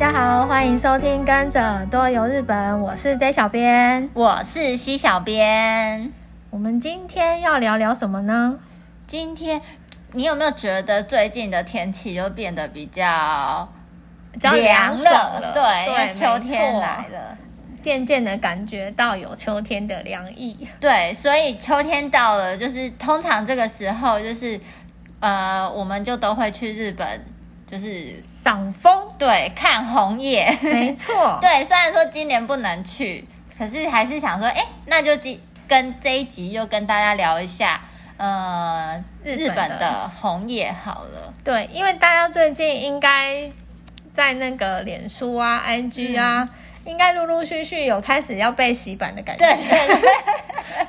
大家好，欢迎收听《跟着耳朵游日本》，我是 J 小编，我是 C 小编。我们今天要聊聊什么呢？今天你有没有觉得最近的天气就变得比较凉爽了？对，对，因为秋天来了，渐渐的感觉到有秋天的凉意。对，所以秋天到了，就是通常这个时候，就是呃，我们就都会去日本。就是赏枫，对，看红叶，没错，对。虽然说今年不能去，可是还是想说，哎，那就今跟这一集就跟大家聊一下，呃，日本的红叶好了。对，因为大家最近应该在那个脸书啊、IG 啊。嗯应该陆陆续续有开始要被洗版的感觉，对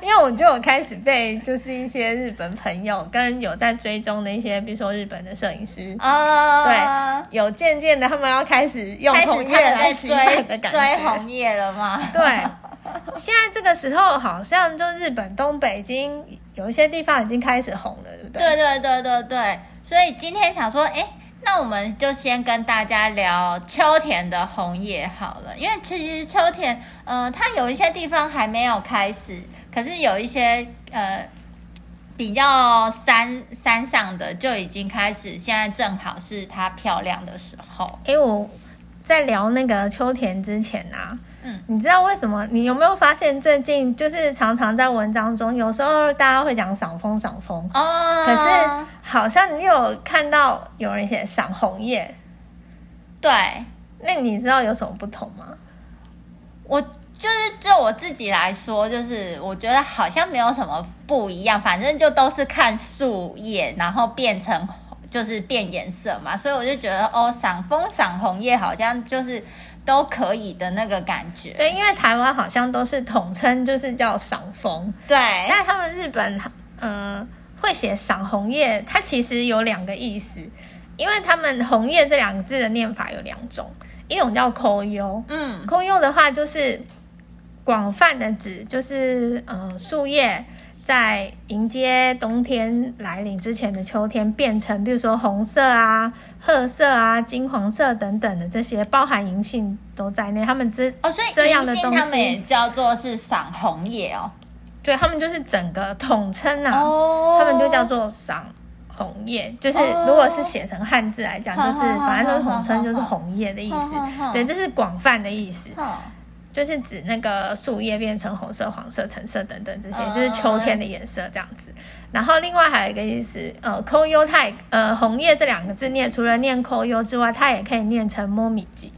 因为我就有开始被就是一些日本朋友跟有在追踪的一些，比如说日本的摄影师啊，对，有渐渐的他们要开始用红叶来洗版的感觉，追红叶了吗？对，现在这个时候好像就日本东北已经有一些地方已经开始红了，对不对？对对对对对，所以今天想说，哎。那我们就先跟大家聊秋田的红叶好了，因为其实秋田，呃，它有一些地方还没有开始，可是有一些呃比较山山上的就已经开始，现在正好是它漂亮的时候。哎，我在聊那个秋田之前啊。嗯，你知道为什么？你有没有发现最近就是常常在文章中，有时候大家会讲赏枫赏枫哦，可是好像你有看到有人写赏红叶，对，那你知道有什么不同吗？我就是就我自己来说，就是我觉得好像没有什么不一样，反正就都是看树叶，然后变成就是变颜色嘛，所以我就觉得哦，赏枫赏红叶好像就是。都可以的那个感觉，对，因为台湾好像都是统称，就是叫赏枫，对。但他们日本，呃，会写赏红叶，它其实有两个意思，因为他们红叶这两个字的念法有两种，一种叫 koyo，嗯，koyo 的话就是广泛的指，就是呃树叶。在迎接冬天来临之前的秋天，变成比如说红色啊、褐色啊、金黄色等等的这些，包含银杏都在内。他们这哦，所以这样的东西他们也叫做是赏红叶哦。对，他们就是整个统称啊，哦、他们就叫做赏红叶。就是如果是写成汉字来讲，就是反正都统称就是红叶的意思。对，这是广泛的意思。就是指那个树叶变成红色、黄色、橙色等等这些，就是秋天的颜色这样子。然后另外还有一个意思，呃，koyo 它也呃红叶这两个字念，除了念 koyo 之外，它也可以念成 momiji。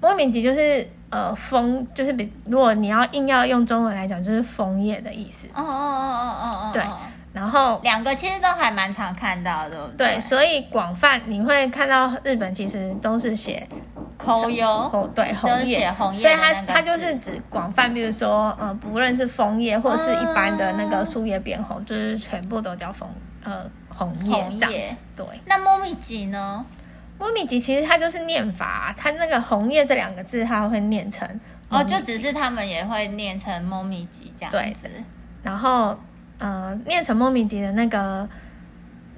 momiji 就是呃枫，就是比如果你要硬要用中文来讲，就是枫叶的意思。哦哦哦哦哦哦。对。然后两个其实都还蛮常看到的，对，对，所以广泛你会看到日本其实都是写 koyo，对，红叶，红叶，所以它它就是指广泛，比如说呃，不论是枫叶或者是一般的那个树叶变红，就是全部都叫枫呃红叶这样子。对，那 momiji 呢？momiji 其实它就是念法，它那个红叶这两个字它会念成哦，就只是他们也会念成 momiji 这样子，对，然后。呃，念成 momiji 的那个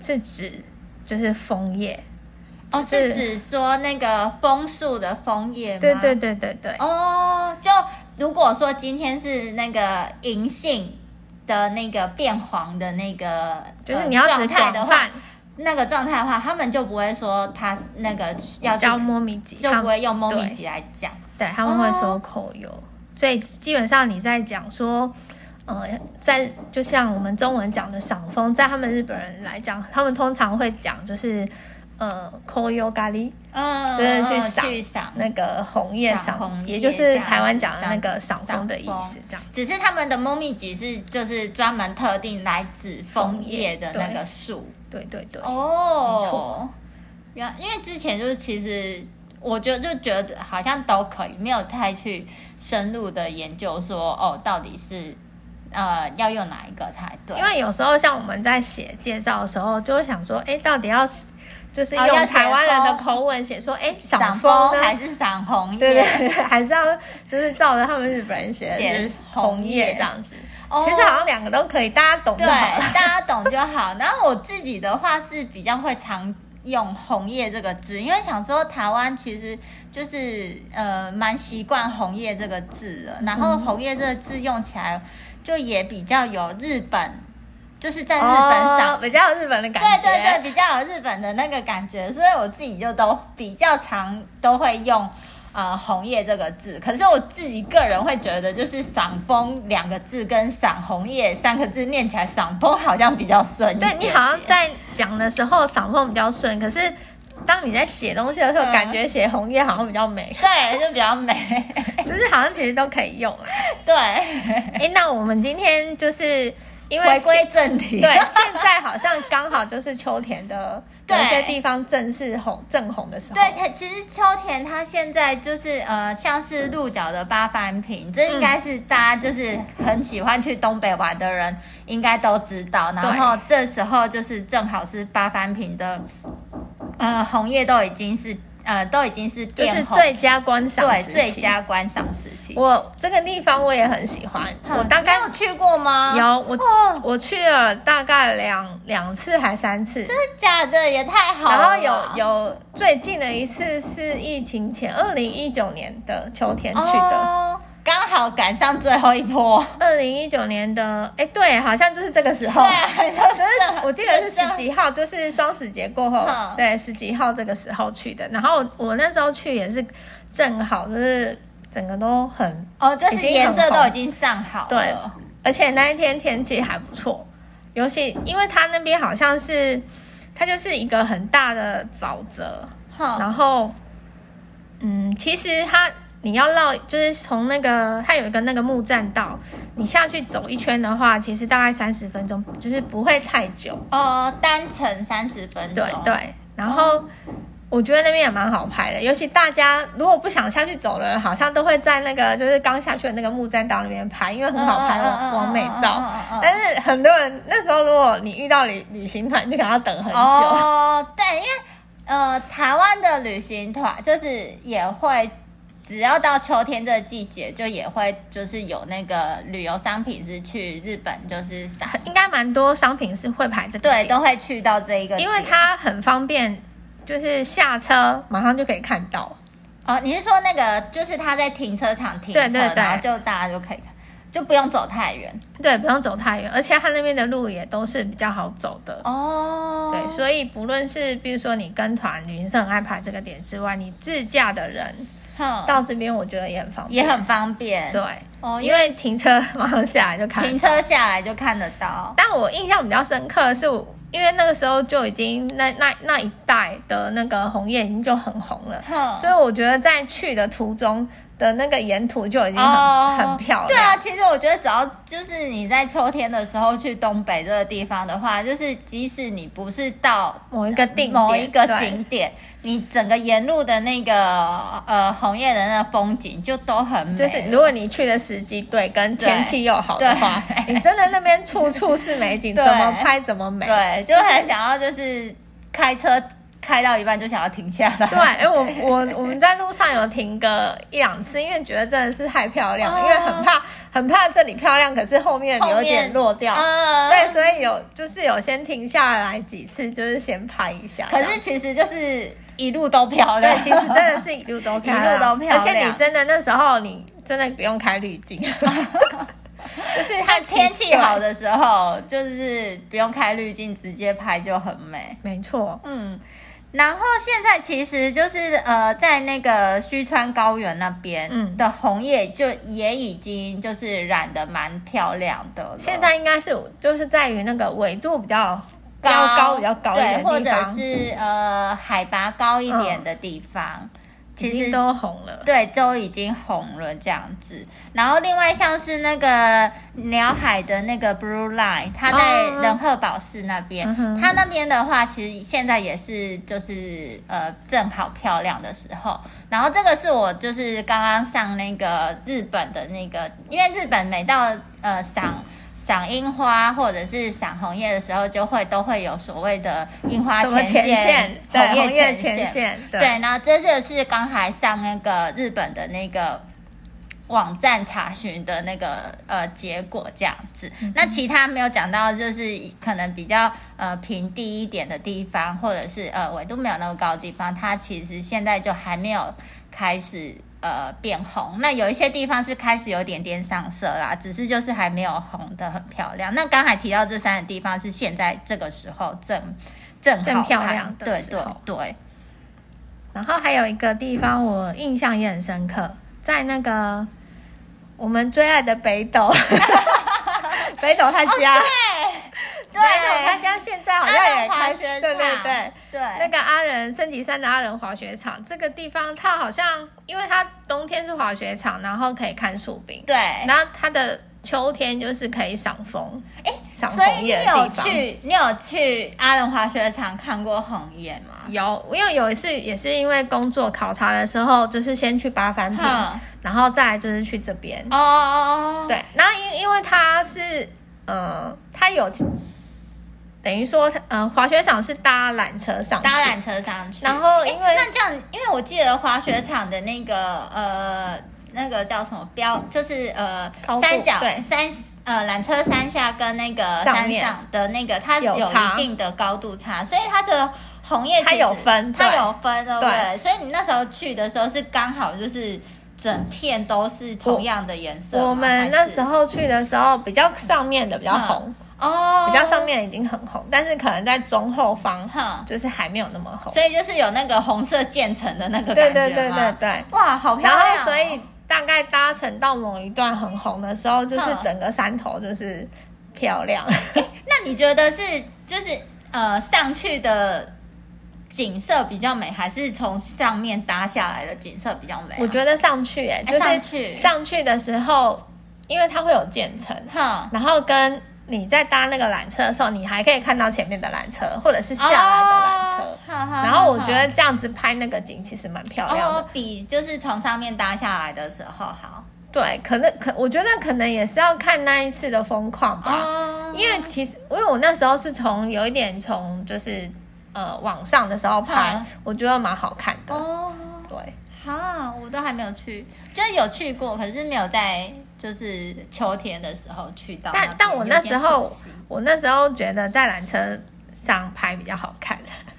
是指就是枫叶哦，是指说那个枫树的枫叶吗？对对对对对。哦，就如果说今天是那个银杏的那个变黄的那个，就是你要指态的话，那个状态的话，他们就不会说他那个要叫 momiji，就不会用 momiji 来讲，对，他们会说 koyo，所以基本上你在讲说。呃，在就像我们中文讲的赏枫，在他们日本人来讲，他们通常会讲就是呃，koyo gari，嗯，就是去赏那个红叶赏也就是台湾讲的那个赏枫的意思，这样。只是他们的 momiji 是就是专门特定来指枫叶的那个树，对对对。哦，原因为之前就是其实我觉得就觉得好像都可以，没有太去深入的研究说哦，到底是。呃，要用哪一个才对？因为有时候像我们在写介绍的时候，就会想说，哎，到底要就是用台湾人的口吻写说，哎，赏枫还是赏红叶？对对对，还是要就是照着他们日本人写的红叶这样子。其实好像两个都可以，大家懂就好。对，大家懂就好。然后我自己的话是比较会常用红叶这个字，因为想说台湾其实就是呃蛮习惯红叶这个字的，然后红叶这个字用起来就也比较有日本，就是在日本上、哦、比较有日本的感觉，对对对，比较有日本的那个感觉，所以我自己就都比较常都会用。呃，红叶这个字，可是我自己个人会觉得，就是赏枫两个字跟赏红叶三个字念起来，赏枫好像比较顺。对，你好像在讲的时候赏枫比较顺，可是当你在写东西的时候，嗯、感觉写红叶好像比较美。对，就比较美，就是好像其实都可以用。对，哎，那我们今天就是。因为回归正题，对，现在好像刚好就是秋田的有些地方正是红 正红的时候。对，它其实秋田它现在就是呃，像是鹿角的八幡平，这应该是大家就是很喜欢去东北玩的人应该都知道。然后这时候就是正好是八幡平的，呃，红叶都已经是。呃，都已经是就是最佳观赏对最佳观赏时期。我这个地方我也很喜欢，嗯、我大概有去过吗？有，我、哦、我去了大概两两次还三次。真的假的？也太好了。然后有有最近的一次是疫情前二零一九年的秋天去的。哦刚好赶上最后一波，二零一九年的，哎，对，好像就是这个时候，对，就是我记得是十几号，就是双十节过后，对，十几号这个时候去的。然后我那时候去也是正好，就是整个都很哦，就是颜色都已经上好了，对，而且那一天天气还不错，尤其因为它那边好像是，它就是一个很大的沼泽，然后，嗯，其实它。你要绕，就是从那个它有一个那个木栈道，你下去走一圈的话，其实大概三十分钟，就是不会太久哦。单程三十分钟，对对。然后我觉得那边也蛮好拍的，尤其大家如果不想下去走的人，好像都会在那个就是刚下去的那个木栈道那边拍，因为很好拍网美照。但是很多人那时候，如果你遇到旅旅行团，你可能要等很久。哦，对，因为呃，台湾的旅行团就是也会。只要到秋天这个季节，就也会就是有那个旅游商品是去日本，就是应该蛮多商品是会排这个，对，都会去到这一个，因为它很方便，就是下车马上就可以看到。哦，你是说那个就是他在停车场停车，对对对，然后就大家就可以看，就不用走太远，对，不用走太远，而且他那边的路也都是比较好走的哦。对，所以不论是比如说你跟团旅行社很爱排这个点之外，你自驾的人。到这边我觉得也很方便，也很方便。对，哦，因为停车马上下来就看，停车下来就看得到。但我印象比较深刻的是，因为那个时候就已经那那那一带的那个红叶已经就很红了，嗯，所以我觉得在去的途中的那个沿途就已经很、哦、很漂亮。对啊，其实我觉得只要就是你在秋天的时候去东北这个地方的话，就是即使你不是到某一个定某一个景点。你整个沿路的那个呃红叶的那个风景就都很美，就是如果你去的时机对，跟天气又好的话，你真的那边处处是美景，怎么拍怎么美。对，就很想要就是开车开到一半就想要停下来。对，哎、欸，我我我们在路上有停个一两次，因为觉得真的是太漂亮因为很怕很怕这里漂亮，可是后面有点落掉。嗯，对，所以有就是有先停下来几次，就是先拍一下。可是其实就是。一路都漂亮，对，其实真的是一路都漂亮，一路都漂亮。而且你真的那时候，你真的不用开滤镜，就是它天气好的时候，就是不用开滤镜，直接拍就很美。没错，嗯。然后现在其实就是呃，在那个须川高原那边的红叶，就也已经就是染的蛮漂亮的了。现在应该是就是在于那个纬度比较。高高比较高一点或者是呃海拔高一点的地方，嗯、其实都红了。对，都已经红了这样子。然后另外像是那个鸟海的那个 Blue Line，它在仁贺保市那边，嗯、它那边的话，其实现在也是就是呃正好漂亮的时候。然后这个是我就是刚刚上那个日本的那个，因为日本每到呃赏。嗯赏樱花或者是赏红叶的时候，就会都会有所谓的樱花前线、红叶前线。对，然后这次是刚才上那个日本的那个网站查询的那个呃结果这样子，那其他没有讲到，就是可能比较呃平地一点的地方，或者是呃纬度没有那么高的地方，它其实现在就还没有开始呃变红。那有一些地方是开始有点点上色啦，只是就是还没有红的很漂亮。那刚才提到这三个地方是现在这个时候正正正漂亮的，对对对。然后还有一个地方我印象也很深刻，在那个。我们最爱的北斗，北斗他家，哦、对，对，北斗他家现在好像也开始，对对对。对，那个阿仁升级山的阿仁滑雪场，这个地方它好像，因为它冬天是滑雪场，然后可以看树冰，对，然后它的秋天就是可以赏枫，哎，所以你有去，你有去阿仁滑雪场看过红叶吗？有，因为有一次也是因为工作考察的时候，就是先去八幡平。然后再来就是去这边。哦哦哦，对，然后因因为它是呃，它有等于说嗯，滑雪场是搭缆车上去，搭缆车上去。然后因为那这样，因为我记得滑雪场的那个呃，那个叫什么标，就是呃三角对三呃缆车山下跟那个山上的那个它有一定的高度差，所以它的红叶它有分，它有分，对不对？所以你那时候去的时候是刚好就是。整片都是同样的颜色。我们那时候去的时候，比较上面的比较红哦，比较上面已经很红，但是可能在中后方，哈就是还没有那么红。所以就是有那个红色渐层的那个感觉。对对对对对，哇，好漂亮！然后所以大概搭乘到某一段很红的时候，就是整个山头就是漂亮。那你觉得是就是呃上去的？景色比较美，还是从上面搭下来的景色比较美？我觉得上去、欸，哎，就是上去的时候，因为它会有渐层，哈，然后跟你在搭那个缆车的时候，你还可以看到前面的缆车，或者是下来的缆车，哦、然后我觉得这样子拍那个景其实蛮漂亮的，哦、比就是从上面搭下来的时候好。对，可能可我觉得可能也是要看那一次的风况吧，哦、因为其实因为我那时候是从有一点从就是。呃，网上的时候拍，嗯、我觉得蛮好看的。哦，对，好，我都还没有去，就是有去过，可是没有在就是秋天的时候去到。但但我那时候，我那时候觉得在缆车上拍比较好看，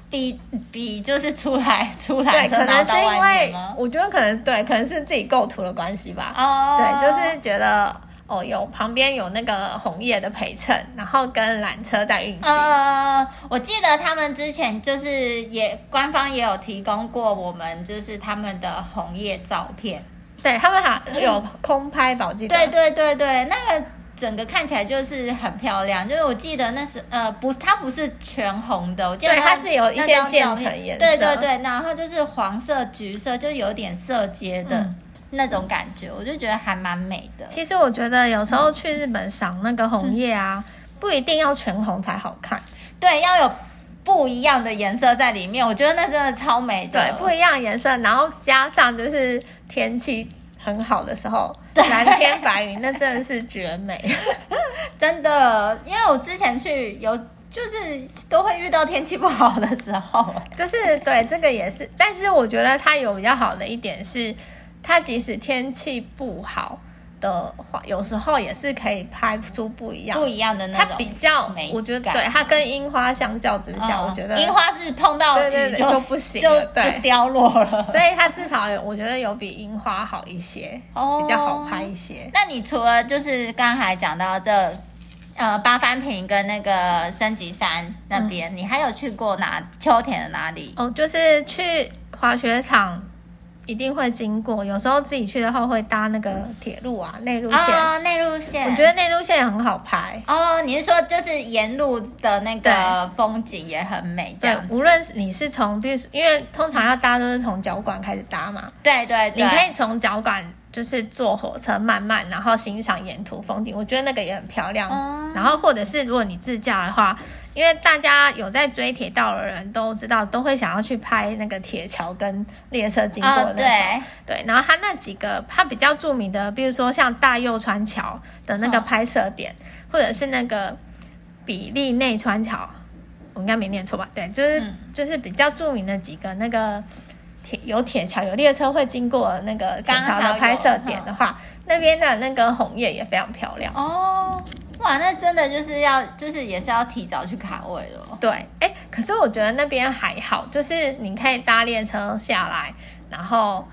比比就是出来出来，可能是因为我觉得可能对，可能是自己构图的关系吧。哦，对，就是觉得。哦，有旁边有那个红叶的陪衬，然后跟缆车在运行。呃，我记得他们之前就是也官方也有提供过我们，就是他们的红叶照片。对，他们还有空拍吧，我记得。对对对对，那个整个看起来就是很漂亮。就是我记得那是呃不，它不是全红的，我记得它，它是有一些渐层颜色。对对对，然后就是黄色、橘色，就有点色阶的。嗯那种感觉，我就觉得还蛮美的。其实我觉得有时候去日本赏那个红叶啊，嗯、不一定要全红才好看。对，要有不一样的颜色在里面。我觉得那真的超美的。对，不一样的颜色，然后加上就是天气很好的时候，蓝天白云，那真的是绝美。真的，因为我之前去有就是都会遇到天气不好的时候，就是对这个也是。但是我觉得它有比较好的一点是。它即使天气不好的话，有时候也是可以拍出不一样不一样的那种。它比较美，我觉得对它跟樱花相较之下，嗯、我觉得樱花是碰到雨就不行就，就凋落了。所以它至少有，我觉得有比樱花好一些，哦、比较好拍一些。那你除了就是刚才讲到这呃八番平跟那个升级山那边，嗯、你还有去过哪秋田的哪里？哦，就是去滑雪场。一定会经过，有时候自己去的话会搭那个铁路啊，内陆线。哦，内陆线，我觉得内陆线也很好拍。哦，你是说就是沿路的那个风景也很美，这样。对，无论你是从，比如因为通常要搭都是从脚馆开始搭嘛。对对对。你可以从脚馆就是坐火车慢慢，然后欣赏沿途风景，我觉得那个也很漂亮。嗯。然后或者是如果你自驾的话。因为大家有在追铁道的人都知道，都会想要去拍那个铁桥跟列车经过的时候。哦、对，对。然后它那几个它比较著名的，比如说像大柚川桥的那个拍摄点，哦、或者是那个比利内川桥，我应该没念错吧？对，就是、嗯、就是比较著名的几个那个铁有铁桥有列车会经过那个铁桥的拍摄点的话，那边的那个红叶也非常漂亮哦。哇，那真的就是要，就是也是要提早去卡位了。对，哎、欸，可是我觉得那边还好，就是你可以搭列车下来，然后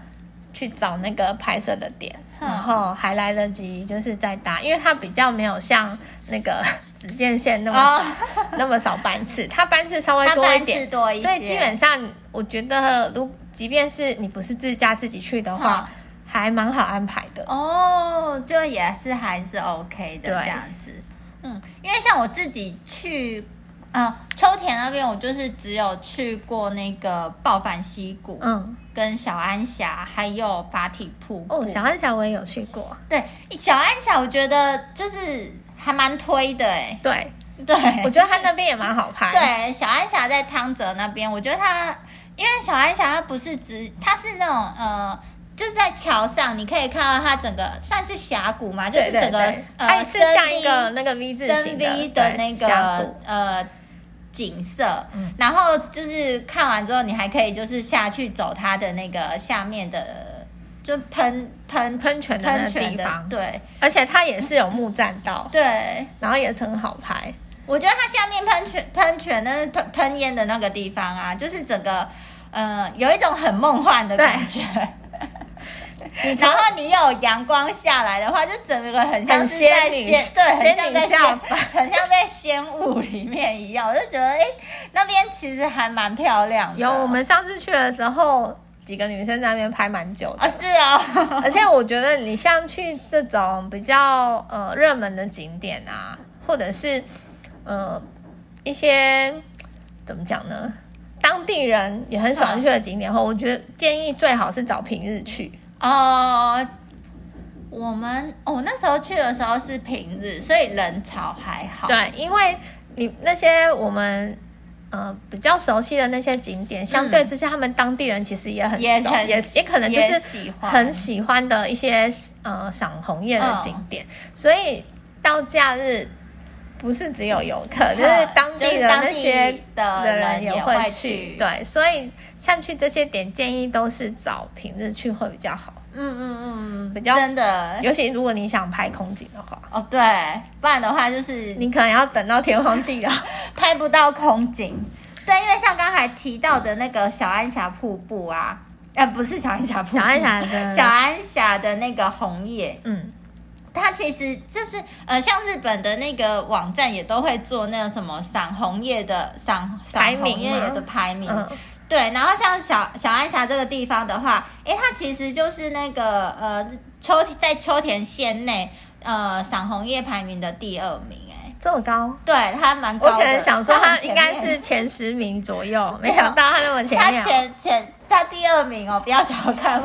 去找那个拍摄的点，嗯、然后还来得及就是再搭，因为它比较没有像那个 紫箭线那么少、哦、那么少班次，它班次稍微多一点，多一些，所以基本上我觉得，如即便是你不是自驾自己去的话，嗯、还蛮好安排的。哦，就也是还是 OK 的这样子。嗯，因为像我自己去，呃，秋田那边，我就是只有去过那个抱帆溪谷，嗯，跟小安峡，还有法体瀑布。哦，小安峡我也有去过。对，小安峡我觉得就是还蛮推的，哎，对对，我觉得它那边也蛮好拍。对，小安峡在汤泽那边，我觉得它，因为小安峡它不是只，它是那种呃。就是在桥上，你可以看到它整个算是峡谷嘛，就是整个呃，是像一个那个 V 字形的 V 的那个呃景色。嗯，然后就是看完之后，你还可以就是下去走它的那个下面的就喷喷喷泉的地方。对，而且它也是有木栈道。对，然后也是很好拍。我觉得它下面喷泉喷泉那喷喷烟的那个地方啊，就是整个呃有一种很梦幻的感觉。然后你有阳光下来的话，就整个很像是在仙，对，很像在仙，很像在仙雾里面一样。我就觉得，哎，那边其实还蛮漂亮的。有，我们上次去的时候，几个女生在那边拍蛮久的。啊，是哦。而且我觉得，你像去这种比较呃热门的景点啊，或者是呃一些怎么讲呢，当地人也很喜欢去的景点后，我觉得建议最好是找平日去。哦、呃，我们我、哦、那时候去的时候是平日，所以人潮还好。对，因为你那些我们呃比较熟悉的那些景点，嗯、相对之下，他们当地人其实也很熟，也也，也可能就是很喜欢的一些呃赏红叶的景点，嗯、所以到假日不是只有游客，嗯、就是当地的那些的人也会去。对，所以。像去这些点，建议都是找平日去会比较好。嗯嗯嗯，比较真的，尤其如果你想拍空景的话。哦，对，不然的话就是你可能要等到天荒地老，拍不到空景。对，因为像刚才提到的那个小安峡瀑布啊，呃，不是小安峡瀑布，小安峡的小安峡的那个红叶，嗯，它其实就是呃，像日本的那个网站也都会做那个什么赏红叶的赏赏红叶的排名。对，然后像小小安峡这个地方的话，诶，它其实就是那个呃秋在秋田县内呃赏红叶排名的第二名，哎，这么高？对，它蛮高的。我可能想说它应该是前十名左右，没想到它那么前面。它前前它第二名哦，不要小看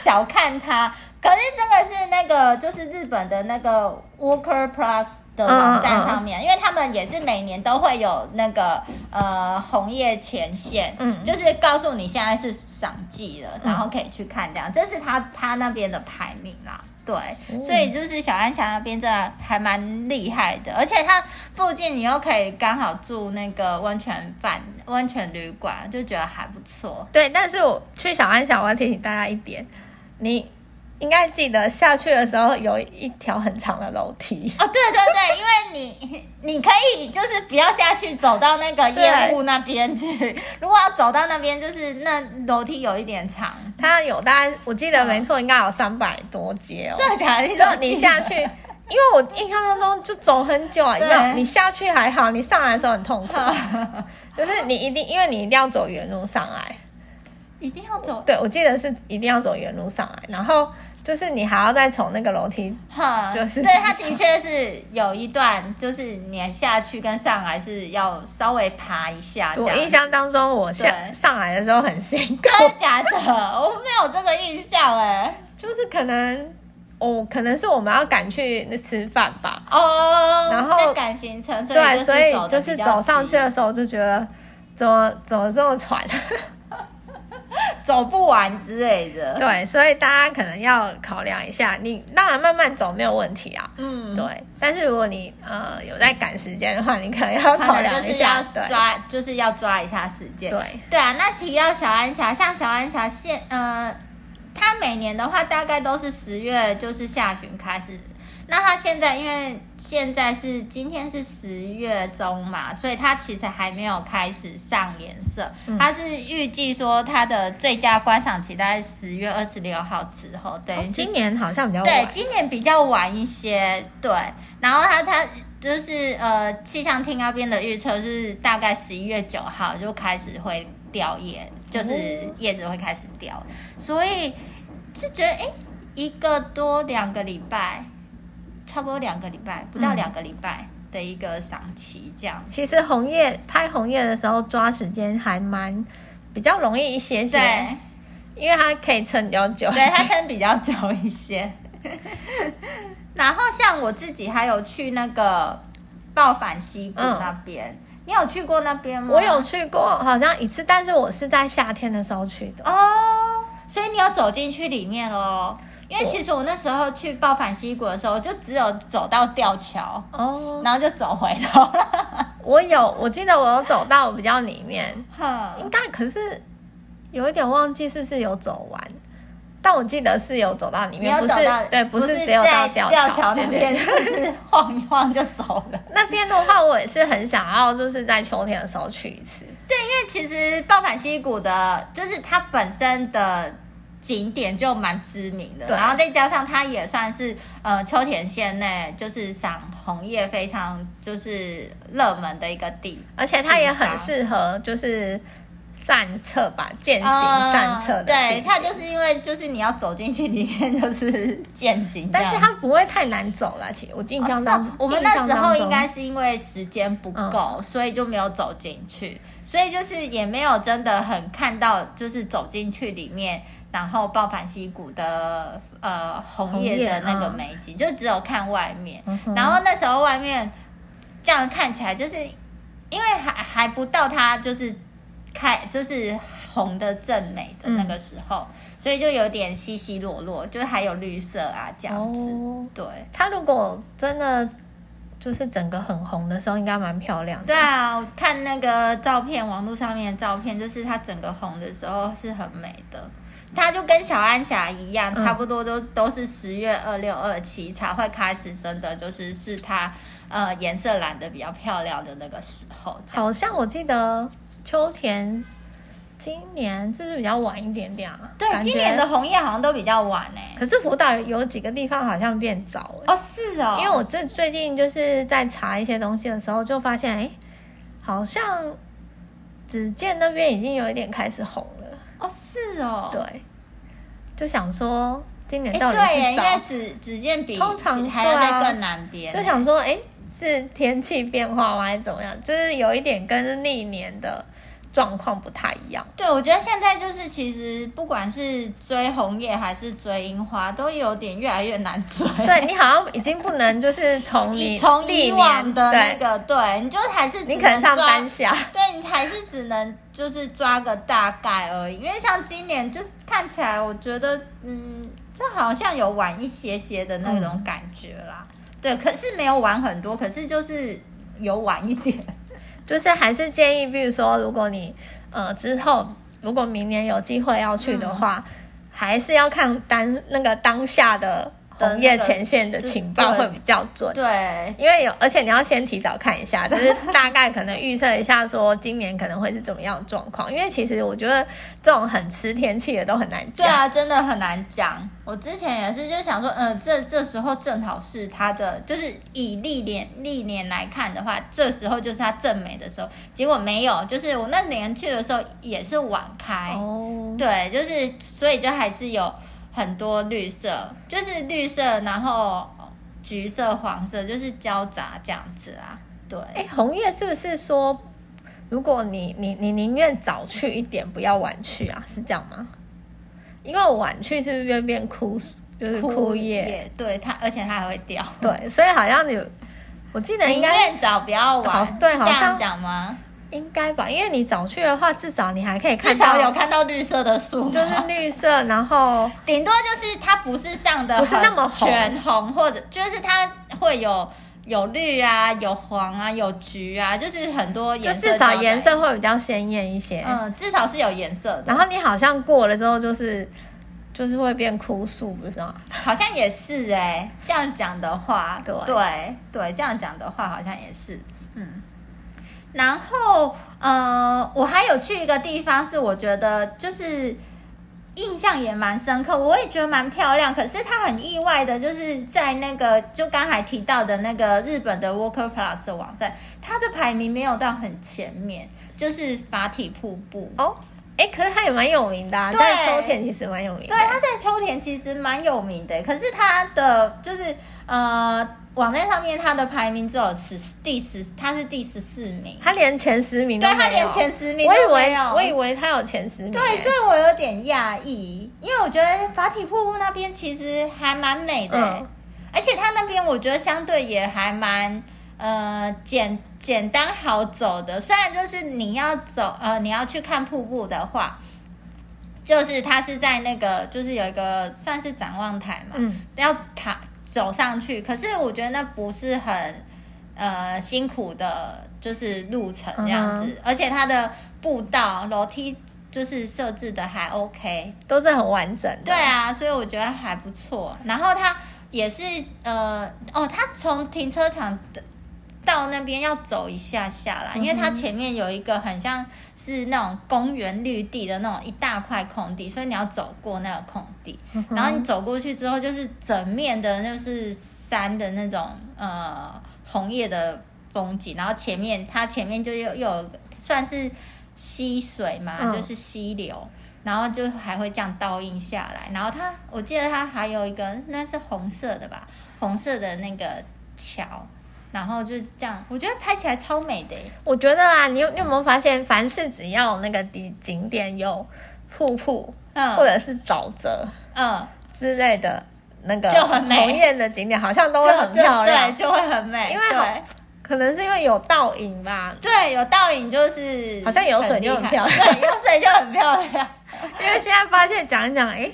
小看它。可是这个是那个就是日本的那个 Walker Plus。的网站上面，嗯嗯、因为他们也是每年都会有那个呃红叶前线，嗯，就是告诉你现在是赏季了，然后可以去看这样，这是他他那边的排名啦，对，嗯、所以就是小安峡那边真的还蛮厉害的，而且它附近你又可以刚好住那个温泉饭温泉旅馆，就觉得还不错。对，但是我去小安峡，我要提醒大家一点，你。应该记得下去的时候有一条很长的楼梯。哦，对对对，因为你 你可以就是不要下去走到那个业务那边去，如果要走到那边，就是那楼梯有一点长，它有大概我记得没错，应该有三百多阶哦。真的假的？就你下去，因为我印象当中就走很久啊，对。你下去还好，你上来的时候很痛苦，就是你一定因为你一定要走原路上来，一定要走，对我记得是一定要走原路上来，然后。就是你还要再从那个楼梯，哈，就是对，它的确是有一段，就是你下去跟上来是要稍微爬一下。我印象当中，我下上来的时候很辛苦。真的假的？我没有这个印象哎，就是可能哦，可能是我们要赶去那吃饭吧。哦，然后在赶行程，对，所以就是走上去的时候就觉得怎么怎么这么喘。走不完之类的，对，所以大家可能要考量一下。你当然慢慢走没有问题啊，嗯，对。但是如果你呃有在赶时间的话，你可能要考量一下，就是要抓，就是要抓一下时间。对，对啊。那提到小安霞，像小安霞现呃它每年的话大概都是十月就是下旬开始。那它现在因为现在是今天是十月中嘛，所以它其实还没有开始上颜色。它是预计说它的最佳观赏期大概十月二十六号之后。对，哦，今年好像比较晚。对，今年比较晚一些。对，然后它它就是呃气象厅那边的预测是大概十一月九号就开始会掉叶，就是叶子会开始掉，所以就觉得哎，一个多两个礼拜。差不多两个礼拜，不到两个礼拜的一个赏期，这样、嗯。其实红叶拍红叶的时候抓时间还蛮比较容易一些些，对，因为它可以撑比较久，对，它 撑比较久一些。然后像我自己还有去那个道反溪谷那边，嗯、你有去过那边吗？我有去过，好像一次，但是我是在夏天的时候去的哦，所以你有走进去里面喽。因为其实我那时候去道反溪谷的时候，就只有走到吊桥哦，然后就走回头了。我有，我记得我有走到比较里面，应该可是有一点忘记是不是有走完，但我记得是有走到里面，不是对，不是只有到吊桥那边，就是 晃一晃就走了。那边的话，我也是很想要，就是在秋天的时候去一次。对，因为其实道反溪谷的，就是它本身的。景点就蛮知名的，然后再加上它也算是呃秋田县内就是赏红叶非常就是热门的一个地，而且它也很适合就是散策吧，践行散策。对，它就是因为就是你要走进去里面就是践行，但是它不会太难走了。其实我印象当中，哦、我们那时候应该是因为时间不够，嗯、所以就没有走进去，所以就是也没有真的很看到就是走进去里面。然后道反溪谷的呃红叶的那个美景，就只有看外面。然后那时候外面这样看起来，就是因为还还不到它就是开就是红的正美的那个时候，所以就有点稀稀落落，就是还有绿色啊这样子。对，它如果真的就是整个很红的时候，应该蛮漂亮的。对啊，我看那个照片，网络上面的照片，就是它整个红的时候是很美的。它就跟小安霞一样，差不多都都是十月二六二七才会开始，真的就是是它呃颜色染的比较漂亮的那个时候。好像我记得秋田今年就是比较晚一点点啊？对，今年的红叶好像都比较晚哎、欸。可是福岛有几个地方好像变早。哦，是哦。因为我这最近就是在查一些东西的时候，就发现哎、欸，好像只见那边已经有一点开始红了。哦，是哦，对，就想说今年到底是欸，对耶，因为只只见比通常还要在更南边，就想说，哎，是天气变化吗，还是怎么样？就是有一点跟历年的。状况不太一样。对，我觉得现在就是其实不管是追红叶还是追樱花，都有点越来越难追。对，你好像已经不能就是从你 从以往的那个，对，对你就还是你可能上当下，对你还是只能就是抓个大概而已。因为像今年就看起来，我觉得嗯，就好像有晚一些些的那种感觉啦。嗯、对，可是没有晚很多，可是就是有晚一点。就是还是建议，比如说，如果你呃之后如果明年有机会要去的话，嗯、还是要看当那个当下的。红叶前线的情报会比较准，对，因为有，而且你要先提早看一下，就是 大概可能预测一下，说今年可能会是怎么样的状况。因为其实我觉得这种很吃天气的都很难讲，对啊，真的很难讲。我之前也是就想说，嗯、呃，这这时候正好是它的，就是以历年历年来看的话，这时候就是它正美的时候。结果没有，就是我那年去的时候也是晚开，哦，对，就是所以就还是有。很多绿色，就是绿色，然后橘色、黄色，就是交杂这样子啊。对，哎，红叶是不是说，如果你你你宁愿早去一点，不要晚去啊？是这样吗？因为晚去是不是会变枯，就是枯叶？对它，而且它还会掉。对，所以好像你，我记得应该宁愿早不要晚，对，好像这样讲吗？应该吧，因为你早去的话，至少你还可以看到，至少有看到绿色的树，就是绿色，然后 顶多就是它不是上的不是那么全红，或者就是它会有有绿啊，有黄啊，有橘啊，就是很多颜色，就至少颜色会比较鲜艳一些。嗯，至少是有颜色的。然后你好像过了之后，就是就是会变枯树，不是吗？好像也是哎、欸，这样讲的话，对对对，这样讲的话好像也是，嗯。然后呃，我还有去一个地方，是我觉得就是印象也蛮深刻，我也觉得蛮漂亮。可是它很意外的，就是在那个就刚才提到的那个日本的 Walker Plus 的网站，它的排名没有到很前面，就是法体瀑布哦。哎，可是它也蛮有名的，在秋田其实蛮有名的。对，它在秋田其实蛮有名的，可是它的就是呃，网站上面它的排名只有十第十，它是第十四名，它连前十名都没有。对，它连前十名都没有。我以为我以为它有前十名。对，所以我有点讶异，因为我觉得法体瀑布那边其实还蛮美的，嗯，而且它那边我觉得相对也还蛮。呃，简简单好走的，虽然就是你要走，呃，你要去看瀑布的话，就是它是在那个，就是有一个算是展望台嘛，嗯，要爬走上去。可是我觉得那不是很呃辛苦的，就是路程这样子，嗯、而且它的步道楼梯就是设置的还 OK，都是很完整的。对啊，所以我觉得还不错。然后它也是呃，哦，它从停车场的。到那边要走一下下啦，因为它前面有一个很像是那种公园绿地的那种一大块空地，所以你要走过那个空地，然后你走过去之后就是整面的，就是山的那种呃红叶的风景，然后前面它前面就又又有算是溪水嘛，就是溪流，然后就还会这样倒映下来，然后它我记得它还有一个那是红色的吧，红色的那个桥。然后就是这样，我觉得拍起来超美的。我觉得啊，你有你有没有发现，凡是只要那个景景点有瀑布，嗯，或者是沼泽，嗯之类的，那个就很美。红叶的景点好像都会很漂亮，对，就会很美。因为对，可能是因为有倒影吧。对，有倒影就是好像有水就很漂亮，对，有水就很漂亮。因为现在发现讲一讲，哎。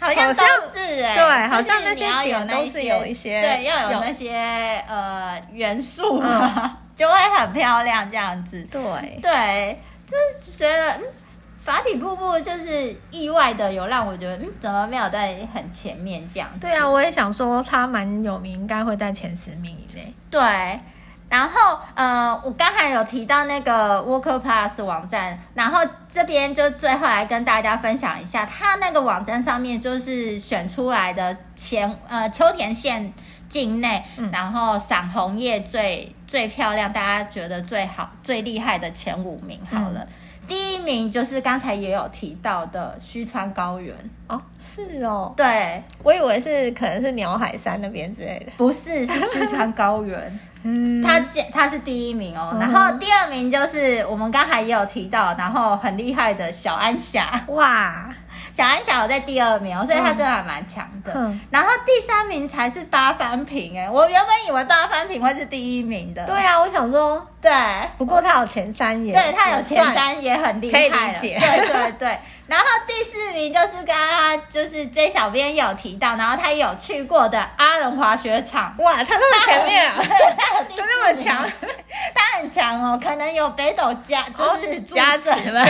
好像都是哎、欸，对，好像那些点都是有一些，对，要有那些呃元素嘛，嗯、就会很漂亮这样子。对对，就是觉得嗯，法体瀑布就是意外的有让我觉得嗯，怎么没有在很前面这样子？对啊，我也想说它蛮有名，应该会在前十名以内。对。然后，呃，我刚才有提到那个 Worker Plus 网站，然后这边就最后来跟大家分享一下，它那个网站上面就是选出来的前呃秋田县境内，嗯、然后赏红叶最最漂亮，大家觉得最好最厉害的前五名好了。嗯、第一名就是刚才也有提到的须川高原。哦，是哦，对，我以为是可能是鸟海山那边之类的，不是，是须川高原。嗯，他他是第一名哦，然后第二名就是我们刚才也有提到，然后很厉害的小安霞哇，小安峡我在第二名哦，所以他真的还蛮强的。嗯，然后第三名才是八番平哎，我原本以为八番平会是第一名的。对啊，我想说对，不过他有前三也对，他有前三也很厉害，可以理解。对对对。然后第四名就是刚刚就是 J 小编有提到，然后他有去过的阿伦滑雪场。哇，他那么前面啊，他就那么强，他很强哦，可能有北斗加就是加持了。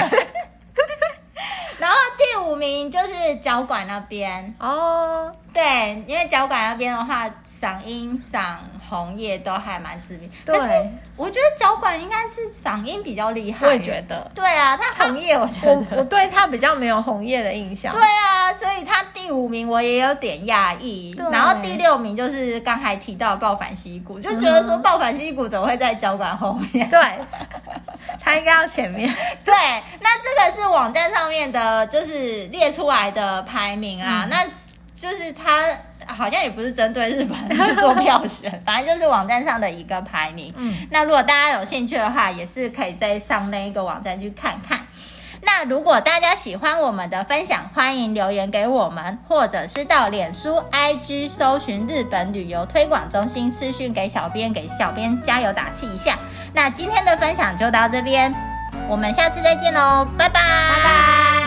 然后第五名就是脚管那边哦，对，因为脚管那边的话，嗓音、嗓红叶都还蛮知名。对，可是我觉得脚管应该是嗓音比较厉害。我也觉得。对啊，他红叶我觉得我我对他比较没有红叶的印象。对啊，所以他第五名我也有点讶异。然后第六名就是刚才提到的暴反溪谷，就觉得说爆反溪谷怎么会在脚管后面？对，它应该要前面。对，那这个是网站上面的。呃，就是列出来的排名啦，嗯、那就是他好像也不是针对日本人去 做票选，反正就是网站上的一个排名。嗯，那如果大家有兴趣的话，也是可以再上那一个网站去看看。那如果大家喜欢我们的分享，欢迎留言给我们，或者是到脸书、IG 搜寻日本旅游推广中心私讯给小编，给小编加油打气一下。那今天的分享就到这边，我们下次再见喽，拜拜，拜拜。